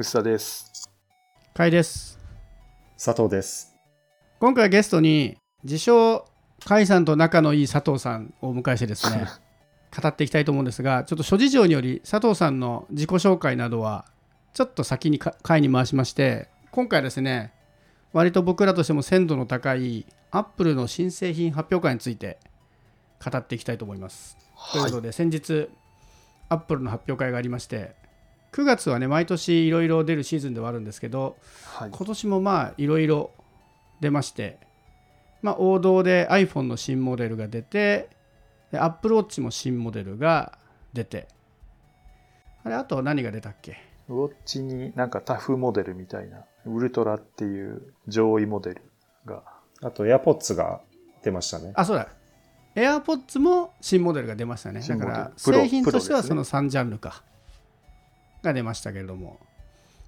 薄田です。かいです。佐藤です。今回ゲストに自称甲斐さんと仲のいい佐藤さんをお迎えしてですね 語っていきたいと思うんですがちょっと諸事情により佐藤さんの自己紹介などはちょっと先にか会に回しまして今回はですね割と僕らとしても鮮度の高いアップルの新製品発表会について語っていきたいと思います。ということで先日アップルの発表会がありまして9月はね毎年いろいろ出るシーズンではあるんですけどはい。今年もまあいろいろ出まして、まあ、王道で iPhone の新モデルが出てで Apple Watch も新モデルが出て。あれあと何が出たっけ？ウォッチになんかタフモデルみたいな、ウルトラっていう上位モデルが、あと、AirPods が出ましたね。あそうだ。AirPods も新モデルが出ましたね。だから製品としてはその3ジャンルかが出ましたけれども、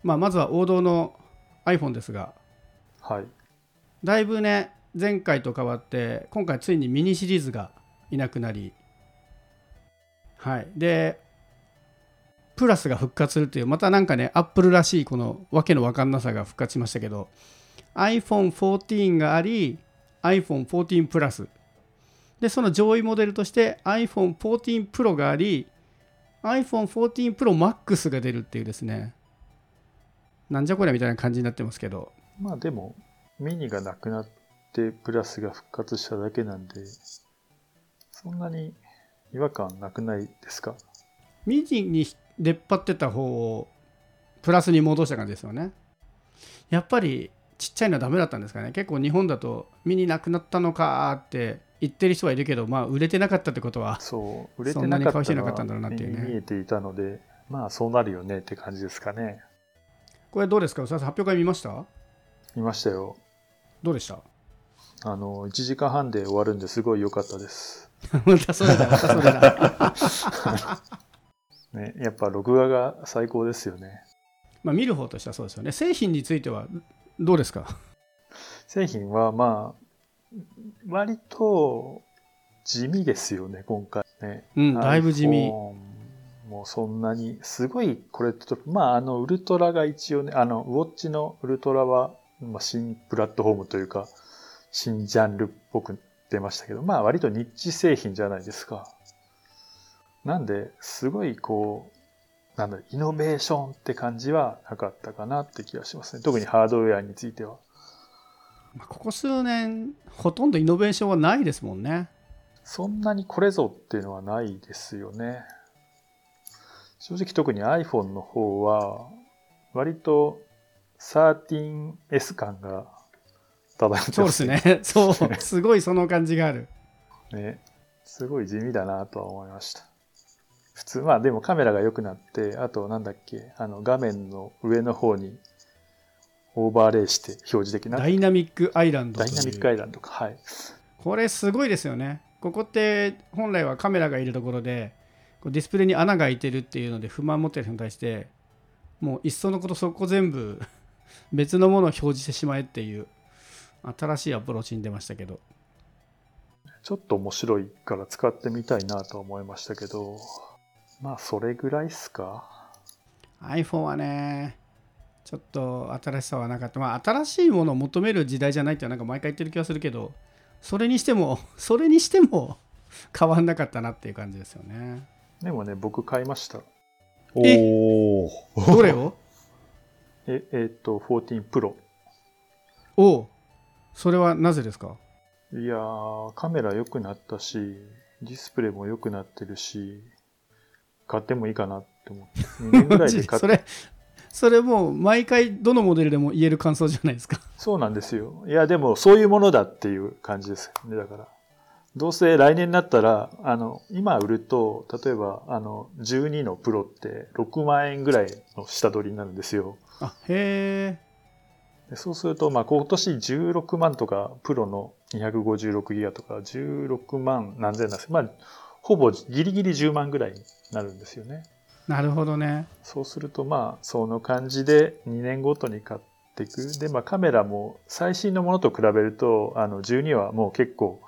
まあ、まずは王道の iPhone ですが。はい。だいぶね前回と変わって今回ついにミニシリーズがいなくなり。はい。でプラスが復活するというまたなんかねアップルらしいこのわけのわかんなさが復活しましたけど iPhone14 があり iPhone14 プラス。でその上位モデルとして iPhone14 Pro があり iPhone14 Pro Max が出るっていうですね。なんじゃこりゃみたいな感じになってますけど。まあでも、ミニがなくなってプラスが復活しただけなんで、そんなに違和感なくないですか？ミニに出っ張ってた方をプラスに戻した感じですよね。やっぱりちっちゃいのはダメだったんですかね。結構日本だとミニなくなったのかって言ってる人はいるけどまあ売れてなかったってことはそう、売れてなかったの顔してなかったんだろうなっていうね見えていたので、まあそうなるよねって感じですかね。これどうですか？発表会見ました？見ましたよ。どうでした？あの、1時間半で終わるんですごい良かったです。またそれだまたそれだ ね、やっぱ録画が最高ですよね。まあ見る方としてはそうですよね製品についてはどうですか？製品はまあ、割と地味ですよね、今回ね。うんだいぶ地味もうそんなに、すごい、これと、まあ、あの、ウルトラが一応ね、あの、ウォッチのウルトラは、まあ、新プラットフォームというか、新ジャンルっぽく出ましたけど、まあ、割とニッチ製品じゃないですか。なんで、すごい、こう、なんだイノベーションって感じはなかったかなって気がしますね。特にハードウェアについては。まあここ数年ほとんどイノベーションはないですもんねそんなにこれぞっていうのはないですよね。正直特に iPhone の方は、割と 13S 感が漂ってそうですねそうすごいその感じがあるね。すごい地味だなとは思いました。普通、まあでもカメラが良くなって、あとなんだっけ、あの画面の上の方にオーバーレイして表示的なダイナミックアイランドダイナミックアイランドか。はい。これすごいですよね。ここって本来はカメラがいるところでディスプレイに穴が開いてるっていうので不満持ってる人に対してもういっそのことそこ全部 別のものを表示してしまえっていう新しいアプローチに出ましたけどちょっと面白いから使ってみたいなとは思いましたけど、まあそれぐらいっすか？iPhone はねちょっと新しさはなかったまあ新しいものを求める時代じゃないってなんか毎回言ってる気がするけどそれにしても それにしても 変わんなかったなっていう感じですよねでもね、僕買いました。おお。どれを？え、えっ、と、14 Pro。おうそれはなぜですか？いやー、カメラ良くなったし、ディスプレイも良くなってるし、買ってもいいかなって思って。2年ぐらいで買っそれそれもう毎回どのモデルでも言える感想じゃないですかそうなんですよ。いや、でもそういうものだっていう感じですね。だから。どうせ来年になったら、あの、今売ると、例えば、あの、12のプロって6万円ぐらいの下取りになるんですよ。あへえでそうすると、まあ、今年16万とか、プロの256ギガとか、16万何千なんですまあ、ほぼギリギリ10万ぐらいになるんですよね。なるほどねそうすると、まあ、その感じで2年ごとに買っていく。で、まあ、カメラも最新のものと比べると、あの、12はもう結構、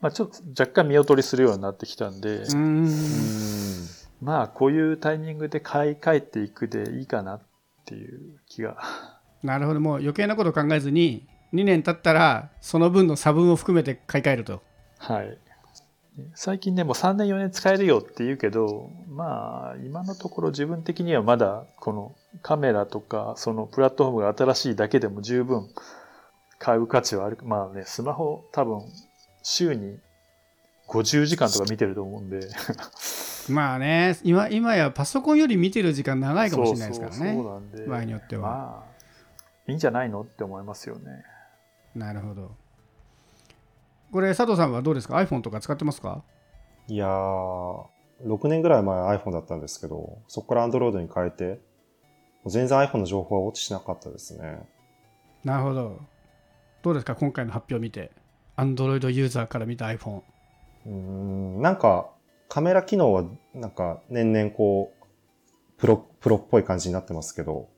まあ、ちょっと若干見劣りするようになってきたんで、うーんまあ、こういうタイミングで買い替えていくでいいかなっっていう気が。なるほどもう余計なこと考えずに2年経ったらその分の差分を含めて買い替えるとはい。最近ね、もう3年4年使えるよって言うけど、まあ、今のところ自分的にはまだ、このカメラとか、そのプラットフォームが新しいだけでも十分買う価値はある。まあね、スマホ多分、週に50時間とか見てると思うんで。まあね今今やパソコンより見てる時間長いかもしれないですからそうそうなんで場合によってはまあ、いいんじゃないのって思いますよね。なるほどこれ佐藤さんはどうですか？iPhone とか使ってますか？いやー、6年ぐらい前 iPhone だったんですけど、そこから Android に変えて、全然 iPhone の情報は落ちしなかったですね。なるほど。どうですか？今回の発表を見て Android ユーザーから見た iPhone うーん、なんか、カメラ機能は、なんか、年々こう、プロ、プロっぽい感じになってますけど、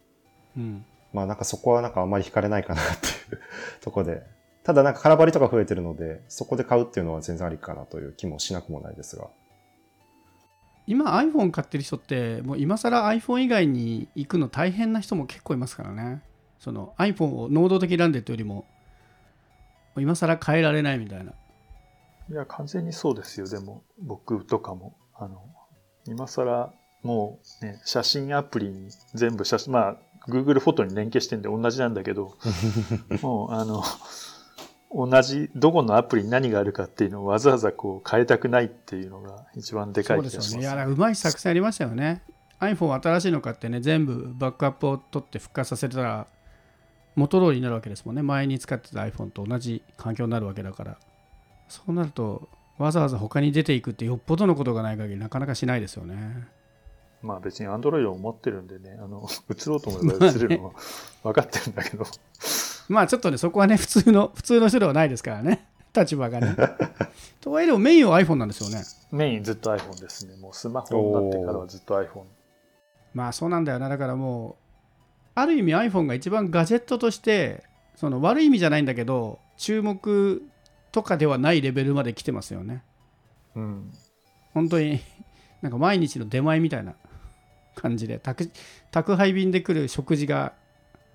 うん。まあなんかそこはなんかあんまり惹かれないかなっていうとこで。ただなんか空張りとか増えてるので、そこで買うっていうのは全然ありかなという気もしなくもないですが。今 iPhone 買ってる人ってもう今更 iPhone 以外に行くの大変な人も結構いますからねその iPhone を能動的ランデットよりももう今更変えられないみたいないや、完全にそうですよ。でも、僕とかも。あの、今更、もうね、写真アプリに全部写真、まあ、Google フォトに連携してんで同じなんだけど、もう、あの、同じ、どこのアプリに何があるかっていうのをわざわざこう変えたくないっていうのが一番でかそいう気がします。ですよね。いやうまい作戦ありましたよね。iPhone 新しいの買ってね全部バックアップを取って復活させたら元通りになるわけですもんね。前に使ってた iPhone と同じ環境になるわけだから。そうなるとわざわざ他に出ていくってよっぽどのことがない限りなかなかしないですよね。まあ別に Android を持ってるんでね、あの、移ろうと思えば移れるのは分かってるんだけど、まあちょっとねそこはね普通の 普通の人ではないですからね 立場がね とはいえでもメインは iPhone なんですよねメインずっと iPhone ですね。もうスマホになってからはずっと iPhone。まあそうなんだよなだからもうある意味 iPhone が一番ガジェットとしてその悪い意味じゃないんだけど注目とかではないレベルまで来てますよねうん。本当になんか毎日の出前みたいな感じで宅宅配便で来る食事が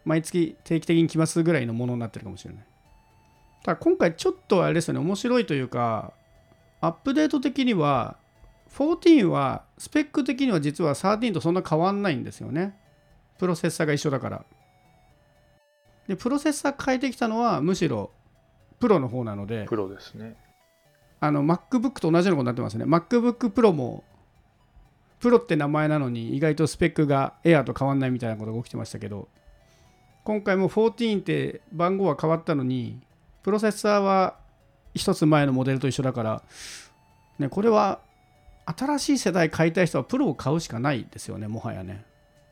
毎月定期的に来ますぐらいのものになってるかもしれない。ただ今回ちょっとあれですよね。面白いというかアップデート的には14はスペック的には実は13とそんな変わんないんですよね。プロセッサーが一緒だから。でプロセッサー変えてきたのはむしろプロの方なので。プロですね。あの MacBook と同じようなことになってますね。MacBook Pro もプロって名前なのに意外とスペックが Air と変わんないみたいなことが起きてましたけど今回も14って番号は変わったのにプロセッサーは一つ前のモデルと一緒だから、ね、これは新しい世代買いたい人はプロを買うしかないですよねもはやね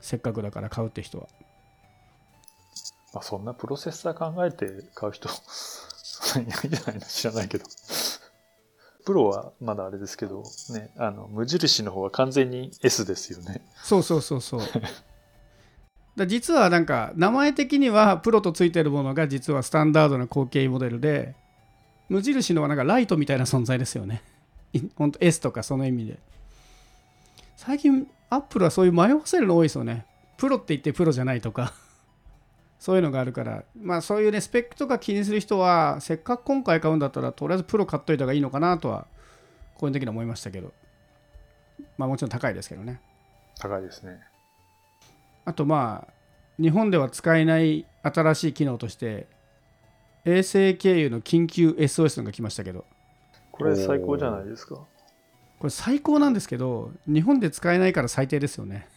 せっかくだから買うって人はまあそんなプロセッサー考えて買う人、いないんじゃないの知らないけど。プロはまだあれですけど、ね、あの、無印の方は完全に S ですよね。そうそうそうそうだ実はなんか名前的にはプロとついてるものが実はスタンダードな後継モデルで無印のはなんかライトみたいな存在ですよね。ほんと S とかその意味で。最近アップルはそういう迷わせるの多いですよね。プロって言ってプロじゃないとか。そういうのがあるから。まあそういうねスペックとか気にする人はせっかく今回買うんだったらとりあえずプロ買っといた方がいいのかなとは個人的には思いましたけど。まあもちろん高いですけどね。高いですね。あとまあ日本では使えない新しい機能として衛星経由の緊急 SOS のが来ましたけどこれ最高じゃないですか。これ最高なんですけど日本で使えないから最低ですよね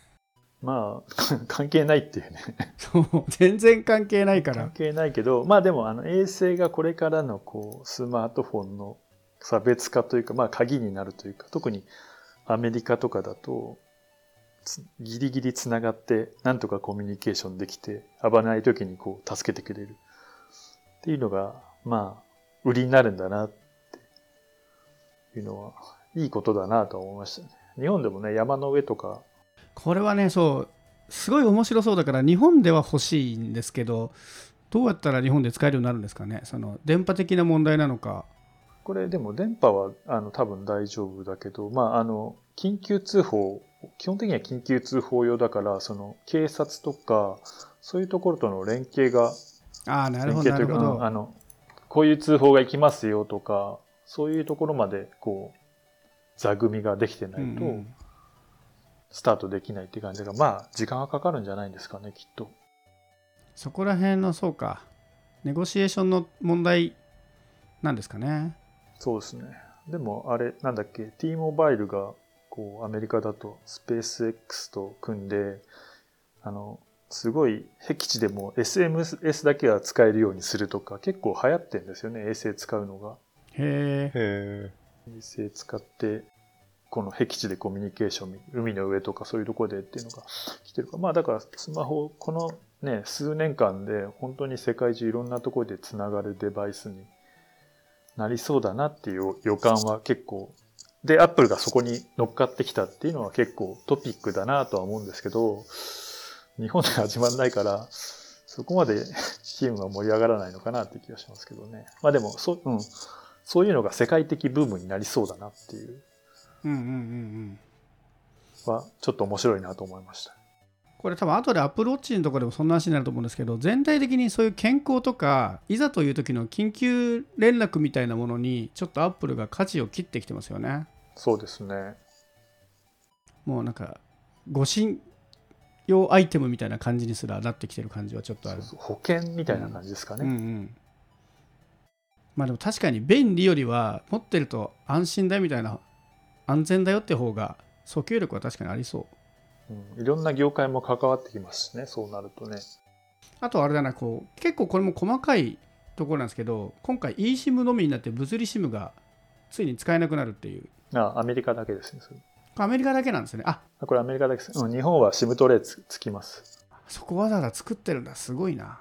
まあ、関係ないっていうね。そう全然関係ないから関係ないけど、まあでも、あの、衛星がこれからの、こう、スマートフォンの差別化というか、まあ、鍵になるというか、特にアメリカとかだと、つギリギリつながって、なんとかコミュニケーションできて、危ない時にこう、助けてくれる。っていうのが、まあ、売りになるんだな、っていうのは、いいことだなと思いましたね。日本でもね、山の上とか、これはねそうすごい面白そうだから日本では欲しいんですけどどうやったら日本で使えるようになるんですかね？その電波的な問題なのかこれでも電波はあの多分大丈夫だけど、まあ、あの緊急通報基本的には緊急通報用だからその警察とかそういうところとの連携がああなる連ほどな携というか、るほど。うんあのこういう通報が行きますよとかそういうところまでこう座組ができてないとうんうん。スタートできないっていう感じが、まあ時間がかかるんじゃないんですかねきっと。そこら辺のそうかネゴシエーションの問題なんですかねそうですね。でもあれなんだっけ T モバイルがこうアメリカだとスペース X と組んであのすごい僻地でも SMS だけは使えるようにするとか結構流行ってんですよね衛星使うのが。へえへ衛星使ってこの僻地でコミュニケーション海の上とかそういうところでっていうのが来てるからまあだからスマホこのね数年間で本当に世界中いろんなところでつながるデバイスになりそうだなっていう予感は結構。でアップルがそこに乗っかってきたっていうのは結構トピックだなとは思うんですけど日本で始まんないからそこまで 気分は盛り上がらないのかなって気がしますけどね。まあでもそ,、うん、そういうのが世界的ブームになりそうだなっていう。うんうんうんうん。はちょっと面白いなと思いました。これ多分後でアップルウォッチのところでもそんな話になると思うんですけど全体的にそういう健康とかいざという時の緊急連絡みたいなものにちょっとアップルが舵を切ってきてますよねそうですね。もうなんか護身用アイテムみたいな感じにすらなってきてる感じはちょっとある保険みたいな感じですかね。うんうんまあでも確かに便利よりは持ってると安心だよみたいな安全だよって方が訴求力は確かにありそううん、いろんな業界も関わってきますしね、そうなるとね。あとあれだなこう結構これも細かいところなんですけど今回 eSIM のみになって物理 SIM がついに使えなくなるっていうあアメリカだけですね。それアメリカだけなんですねああこれアメリカだけです。うん、日本は SIM トレイつつきます。そこわざわざ作ってるんだすごいな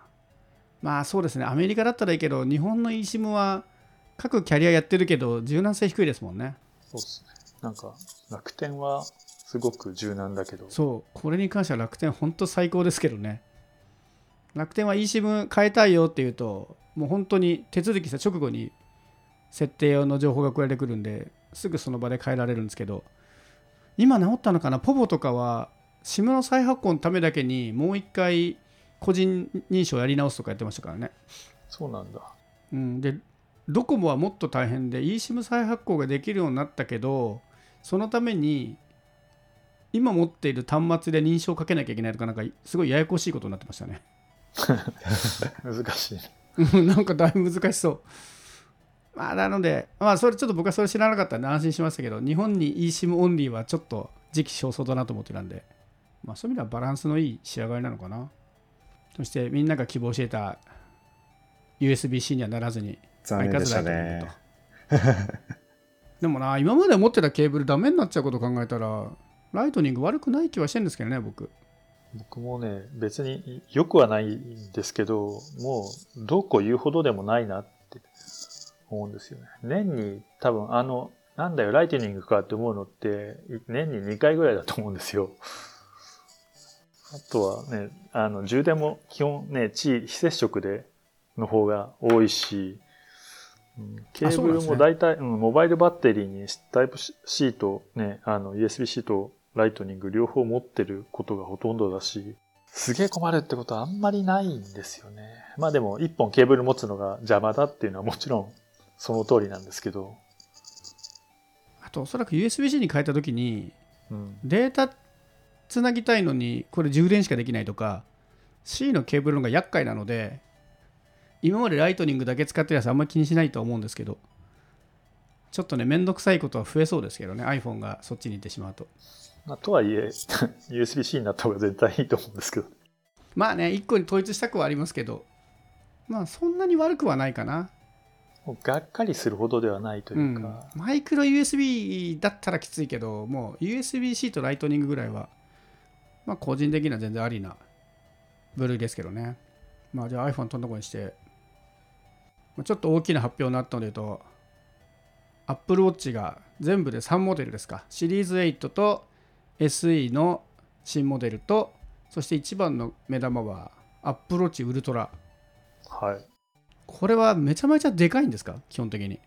まあそうですねアメリカだったらいいけど日本の eSIM は各キャリアやってるけど柔軟性低いですもんねそうですね。なんか、楽天はすごく柔軟だけど、そうこれに関しては楽天本当最高ですけどね。楽天は eSIM 変えたいよって言うともう本当に手続きした直後に設定用の情報が送られてくるんですぐその場で変えられるんですけど今治ったのかな？ポボとかは SIM の再発行のためだけにもう一回個人認証やり直すとかやってましたからね、そうなんだ。うん、でドコモはもっと大変で eSIM 再発行ができるようになったけどそのために今持っている端末で認証をかけなきゃいけないとかなんかすごいややこしいことになってましたね難しい。う んなんかだいぶ難しそうまあなのでまあそれちょっと僕はそれ知らなかったんで安心しましたけど日本に eSIM オンリーはちょっと時期尚早だなと思ってたんでまあそういう意味ではバランスのいい仕上がりなのかなそしてみんなが希望していた USB-C にはならずに残念でしたね。でもな今まで持ってたケーブルダメになっちゃうこと考えたらライトニング悪くない気はしてるんですけどね僕僕もね、別に良くはないんですけど、もう、どうこう言うほどでもないなって思うんですよね。年に多分あの、なんだよ、ライトニングかって思うのって、年に2回ぐらいだと思うんですよ。あとはね、あの、充電も基本ね、地非接触での方が多いし、うんケーブルも大体、うん、モバイルバッテリーにタイプ C とね、あの、USB-C とライトニング両方持ってることがほとんどだし、すげえ困るってことはあんまりないんですよね。まあでも、一本ケーブル持つのが邪魔だっていうのはもちろんその通りなんですけど、あとおそらく USB-C に変えた時にうん、データつなぎたいのにこれ充電しかできないとか C のケーブルの方が厄介なので今までライトニングだけ使ってるやつあんまり気にしないと思うんですけどちょっとねめんどくさいことは増えそうですけどね iPhone がそっちに行ってしまうとまあ、とはいえ、USB-C になった方が絶対いいと思うんですけど、まあね1個に統一したくはありますけど。まあそんなに悪くはないかな。もうがっかりするほどではないとう、いうん。か、マイクロ USB だったらきついけどもう USB-C とライトニングぐらいはまあ個人的には全然ありな部類ですけどね。まあじゃあ iPhone とんとこにしてまあちょっと大きな発表になったので言うと Apple Watch が全部で3モデルですか。シリーズ8と SE の新モデルとそして一番の目玉は Apple Watch Ultra はい。これはめちゃめちゃでかいんですか？基本的に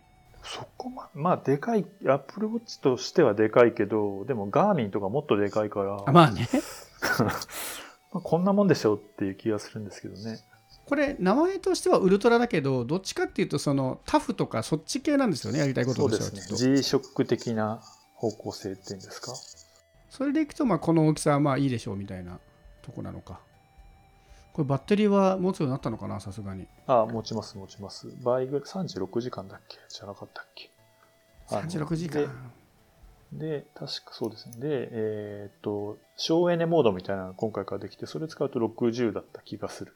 そこま、まあ、でかい、アップルウォッチとしてはでかいけど、でも、ガーミンとかもっとでかいから、あまあね。まあこんなもんでしょうっていう気がするんですけどね。これ、名前としてはウルトラだけど、どっちかっていうと、そのタフとかそっち系なんですよね、やりたいことそうでとしてはすね。きっと。G ショック的な方向性っていうんですか。それでいくと、まあ、この大きさはまあいいでしょうみたいなとこなのか。これ、バッテリーは持つようになったのかな、さすがに。あ、持ちます、持ちます。倍ぐらい、36時間だっけ？じゃなかったっけ？あの36時間。で、確かそうですね。で、えーっと、省エネモードみたいなのが今回からできて、それ使うと60だった気がする。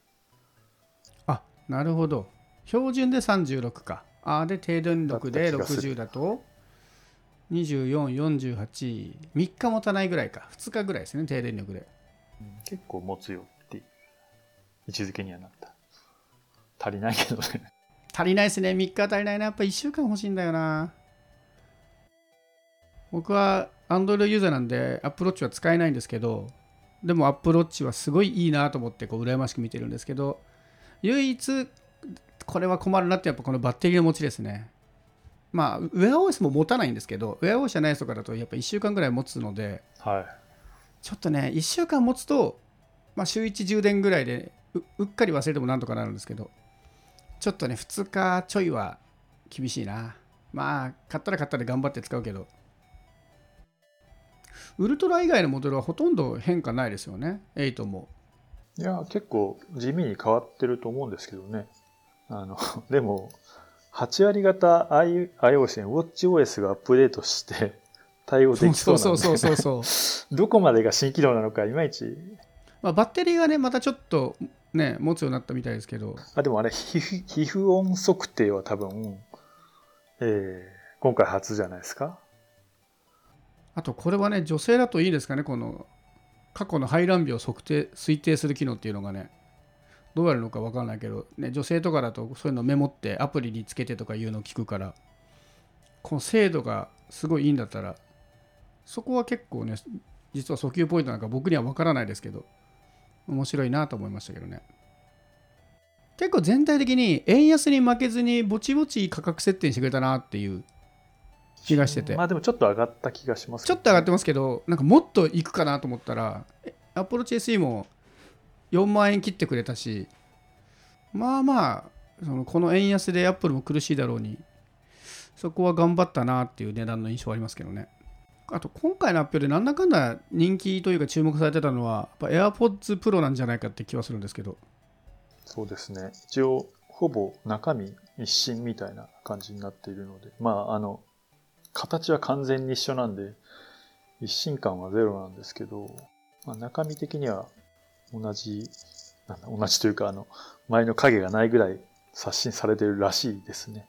あなるほど。標準で36か。あで、低電力でだった気がする60だと、24、48、3日持たないぐらいか。2日ぐらいですね、低電力で。うん結構持つよって位置づけにはなった。足りないけどね。足りないですね。3日足りないな。やっぱ1週間欲しいんだよな。僕は Android ユーザーなんで Apple Watch は使えないんですけど、でも Apple Watch はすごいいいなと思ってこう羨ましく見てるんですけど、唯一これは困るなってやっぱこのバッテリーの持ちですね。まあ、ウェア OS も持たないんですけど、ウェア OS じゃないとかだとやっぱ1週間ぐらい持つので、はい。ちょっとね、1週間持つと、まあ、週1充電ぐらいでううっかり忘れてもなんとかなるんですけど、ちょっとね、2日ちょいは厳しいな。まあ、買ったら買ったで頑張って使うけど、ウルトラ以外のモデルはほとんど変化ないですよね、8も。いや、結構地味に変わってると思うんですけどね。あの、でも、8割型 i- iOS に WatchOS がアップデートして対応できそうなんで、そうそうそうそう。どこまでが新機能なのかいまいち。まあ、バッテリーがね、またちょっとね、持つようになったみたいですけど、あ、でもあれ、皮膚皮膚温測定は多分、えー今回初じゃないですか？あとこれはね、女性だといいですかね、この過去の排卵日を測定推定する機能っていうのがね、どうやるのか分からないけど、ね、女性とかだとそういうのメモってアプリにつけてとかいうのを聞くから、この精度がすごいいいんだったら、そこは結構ね、実は訴求ポイントなんか僕には分からないですけど、面白いなと思いましたけどね。結構全体的に円安に負けずにぼちぼち価格設定にしてくれたなっていう気がしてて。まあでもちょっと上がった気がしますちょっと上がってまますけど、なんかもっといくかなと思ったら、え Apple Watch SE も4万円切ってくれたし、まあまあ、そのこの円安で Apple も苦しいだろうに、そこは頑張ったなっていう値段の印象はありますけどね。あと今回の発表でなんだかんだ人気というか注目されてたのは、やっぱ AirPods Pro なんじゃないかって気はするんですけど、そうですね。一応、ほぼ中身一新みたいな感じになっているので、まあ、あの、形は完全に一緒なんで、一新感はゼロなんですけど、まあ、中身的には同じ、なんだ、同じというか、あの、前の影がないぐらい刷新されてるらしいですね。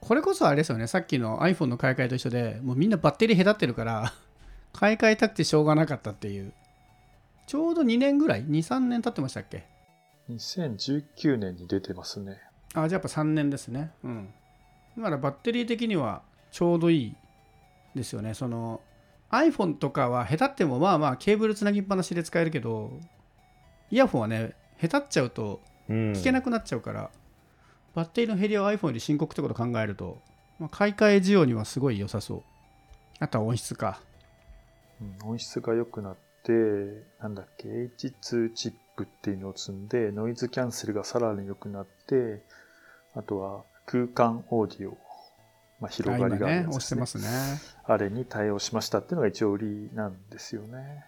これこそあれですよね、さっきの iPhone の買い替えと一緒で、もうみんなバッテリー隔ってるから、買い替えたくてしょうがなかったっていう。ちょうど2年ぐらい ?2、3年経ってましたっけ？2019年に出てますね。あ、じゃあやっぱ3年ですね。うん。だからバッテリー的にはちょうどいいですよね。その iPhone とかは下手ってもまあまあケーブルつなぎっぱなしで使えるけど、イヤホンはね、下手っちゃうとうん聞けなくなっちゃうから、バッテリーの減りは iPhone より深刻ってことを考えると、まあ、買い替え需要にはすごい良さそう。あとは音質か。うん音質が良くなって、なんだっけ、H2 チップっていうのを積んで、ノイズキャンセルがさらに良くなって、あとは空間オーディオ、まあ、広がりがあね、押してますね。あれに対応しましたっていうのが一応売りなんですよね。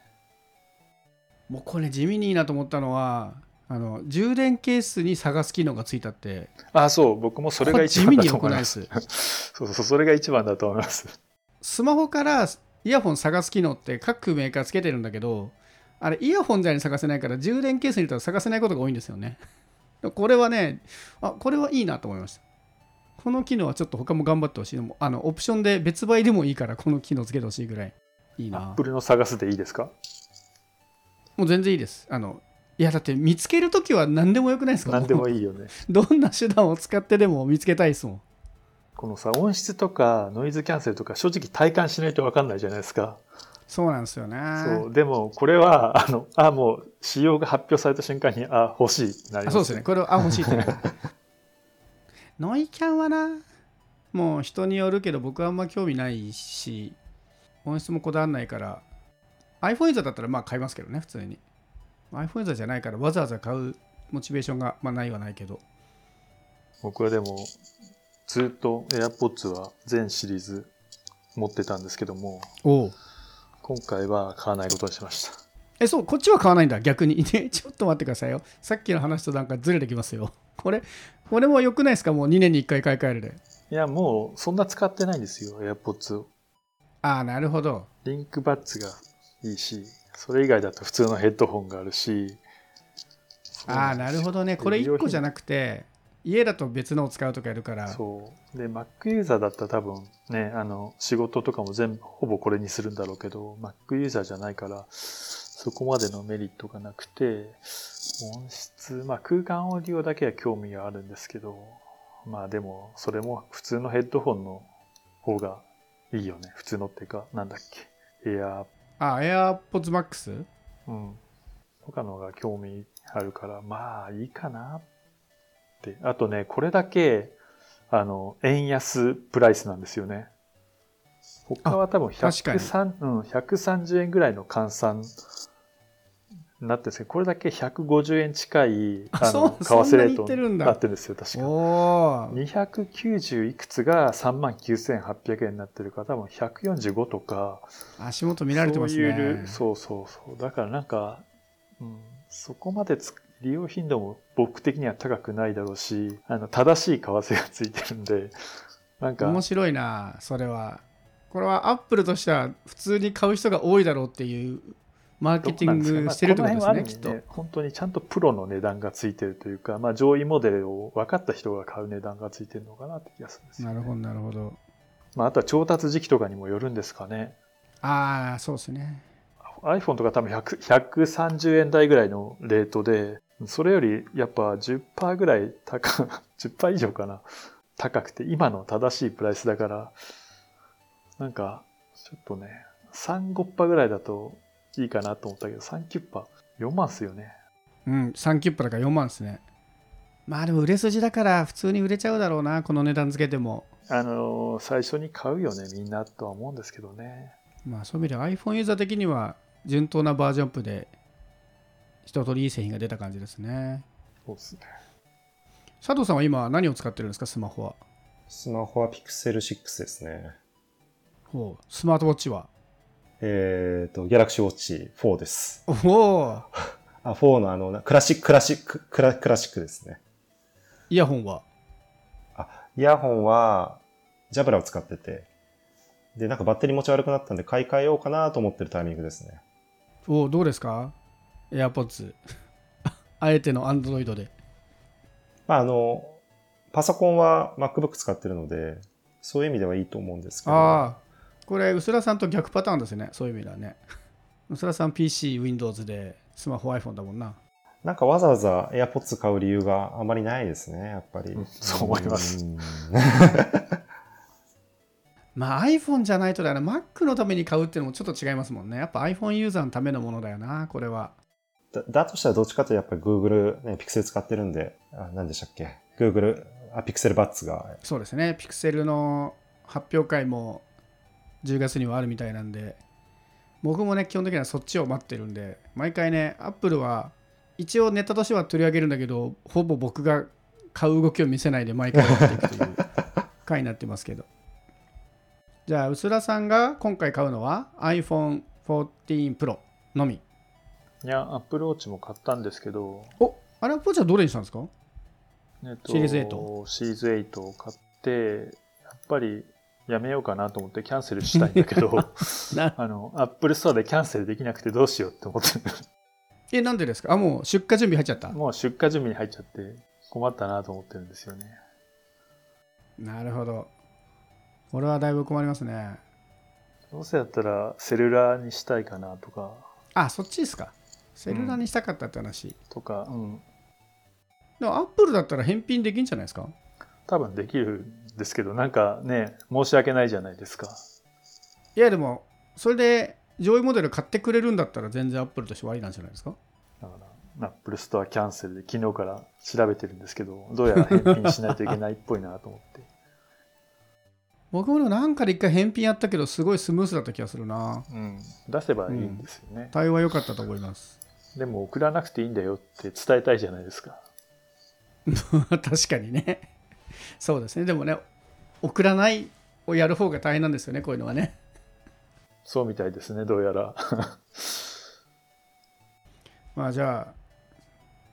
もうこれ地味にいいなと思ったのは、あの充電ケースに探す機能がついたって、あ、そう、僕もそれが一こ番だと思いま。ですす。そうそう、それが一番だと思います。スマホからイヤホン探す機能って各メーカーつけてるんだけど、あれイヤホンじゃに探せないから充電ケースに入れたら探せないことが多いんですよね。これはね、あこれはいいなと思いました。この機能はちょっと他も頑張ってほしい。でもあのオプションで別売でもいいからこの機能つけてほしいぐらいいいな。Apple の探すでいいですか？もう全然いいです。あのいやだって見つけるときは何でもよくないですか？何でもいい。よね。どんな手段を使ってでも見つけたいですもん。このさ、音質とかノイズキャンセルとか正直体感しないと分かんないじゃないですか。そうなんですよね。そう。でも、これは、あの、あ、もう、仕様が発表された瞬間に、あ、欲しいってなりますあそうですね。これはあ欲しいって ノイキャンはなもう人によるけど僕はあんま興味ないし音質もこだわらないから。iPhone ユーザーだったらまあ買いますけどね普通に。iPhone ユーザーじゃないからわざわざ買うモチベーションが、まあ、ないはないけど。僕はでも、ずっと AirPods は全シリーズ持ってたんですけども、今回は買わないことにしました。えそうこっちは買わないんだ逆に。ねちょっと待ってくださいよ。さっきの話となんかずれてきますよ。これこれも良くないですか？もう2年に1回買い替えるで。いや、もうそんな使ってないんですよ、AirPods を。ああなるほど。リンクバッツがいいし、それ以外だと普通のヘッドホンがあるし。ああなるほどね。これ1個じゃなくて家だと別のを使うとかやるから。そう。で、Mac ユーザーだったら多分ね、あの、仕事とかも全部、ほぼこれにするんだろうけど、Mac ユーザーじゃないから、そこまでのメリットがなくて、音質、まあ空間オーディオだけは興味があるんですけど、まあでも、それも普通のヘッドホンの方がいいよね。普通のっていうか、なんだっけ。Air、あ AirPods Max? うん。とかの方が興味あるから、まあいいかなって。あとね、これだけ、あの、円安プライスなんですよね。他は多分確かに103、うん、130円ぐらいの換算になってこれだけ150円近い、ああの、為替レートってるんだになってるんですよ、確か。おお290いくつが3万9800円になってるから、多分145とか、足元見られてますそういうねそうそうそう。だからなんか、うん、そこまでつ利用頻度も僕的には高くないだろうし、あの、正しい為替がついてるんで、なんか、面白いなそれはこれはアップルとしては普通に買う人が多いだろうっていうマーケティングしてるってことですねきっとこの辺はある意味ね本当にちゃんとプロの値段がついてるというか、まあ上位モデルを分かった人が買う値段がついてるのかなって気がするんですよ、ね。なるほどなるほどまああとは調達時期とかにもよるんですかね。ああそうですね iPhone とか多分100 130円台ぐらいのレートで、それよりやっぱ10%ぐらい高、10%以上かな。高くて、今の正しいプライスだから、なんか、ちょっとね、3、5%ぐらいだといいかなと思ったけど、3、9%、4万っすよね。うん3キュップだから4万ですねまあでも売れ筋だから普通に売れちゃうだろうなこの値段つけてもあのー最初に買うよね、みんなとは思うんですけどね。まあそういう意味では iPhone ユーザー的には順当なバージョンアップで一通りいい製品が出た感じですねそうですね。佐藤さんは今何を使ってるんですかスマホは？スマホは Pixel 6ですね。ほうスマートウォッチは？えっ、と、Galaxy Watch 4です。おお。あ、4のあの、なクラシック、クラシック、クラクラシックですね。イヤホンは？あ、イヤホンは、ジャブラを使ってて、で、なんかバッテリー持ち悪くなったんで買い替えようかなと思ってるタイミングですね。おおどうですか？AirPods あえての Android で。まあ、あの、パソコンは MacBook 使ってるので、そういう意味ではいいと思うんですけど、ああこれ薄田さんと逆パターンですね。そういう意味ではね。薄田さん PC、Windows でスマホ iPhone だもんな。なんかわざわざ AirPods 買う理由があまりないですね、やっぱり。うん。そう思います。うん。まあ iPhone じゃないとだよな。Mac のために買うっていうのもちょっと違いますもんね。やっぱ iPhone ユーザーのためのものだよなこれは。だだとしたらどっちかというとやっぱり Google、ね、Pixel 使ってるんで、あ何でしたっけ ?Google、あ、Pixel Buds が、そうですね。Pixel の発表会も10月にはあるみたいなんで僕もね基本的にはそっちを待ってるんで毎回ね Apple は一応ネタとしては取り上げるんだけどほぼ僕が買う動きを見せないで毎回やっていくという回になってますけど。じゃあ薄田さんが今回買うのは iPhone14 Pro のみ。いや、Apple Watch も買ったんですけど、おあれはポチはどれにしたんですか？えっとシリーズ8シリーズ8を買って、やっぱりやめようかなと思ってキャンセルしたいんだけど、なあの、Apple Store でキャンセルできなくてどうしようって思ってる。えなんでですか？あもう出荷準備入っちゃった？もう出荷準備に入っちゃって困ったなと思ってるんですよね。なるほど。これはだいぶ困りますね。どうせだったらセルラーにしたいかなとか、あそっちですか。セルラーにしたかったって話、とか、うん。でもアップルだったら返品できんじゃないですか？多分できるんですけど、なんかね、申し訳ないじゃないですか。いやでもそれで上位モデル買ってくれるんだったら全然アップルとしてはありなんじゃないですか？だから、Apple Store キャンセルで昨日から調べてるんですけど、どうやら返品しないといけないっぽいなと思って。僕もなんかで一回返品やったけどすごいスムースだった気がするな。うん、出せばいいんですよね、対応は良かったと思います。でも送らなくていいんだよって伝えたいじゃないですか。確かにねそうですね。でもね送らないをやる方が大変なんですよねこういうのはね。そうみたいですねどうやら。まあじゃあ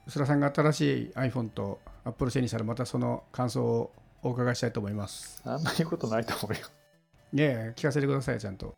薄田さんが新しい iPhone と Apple 製にしたらまたその感想をお伺いしたいと思います。あんまり言うことないと思うよ。いやいや聞かせてくださいちゃんと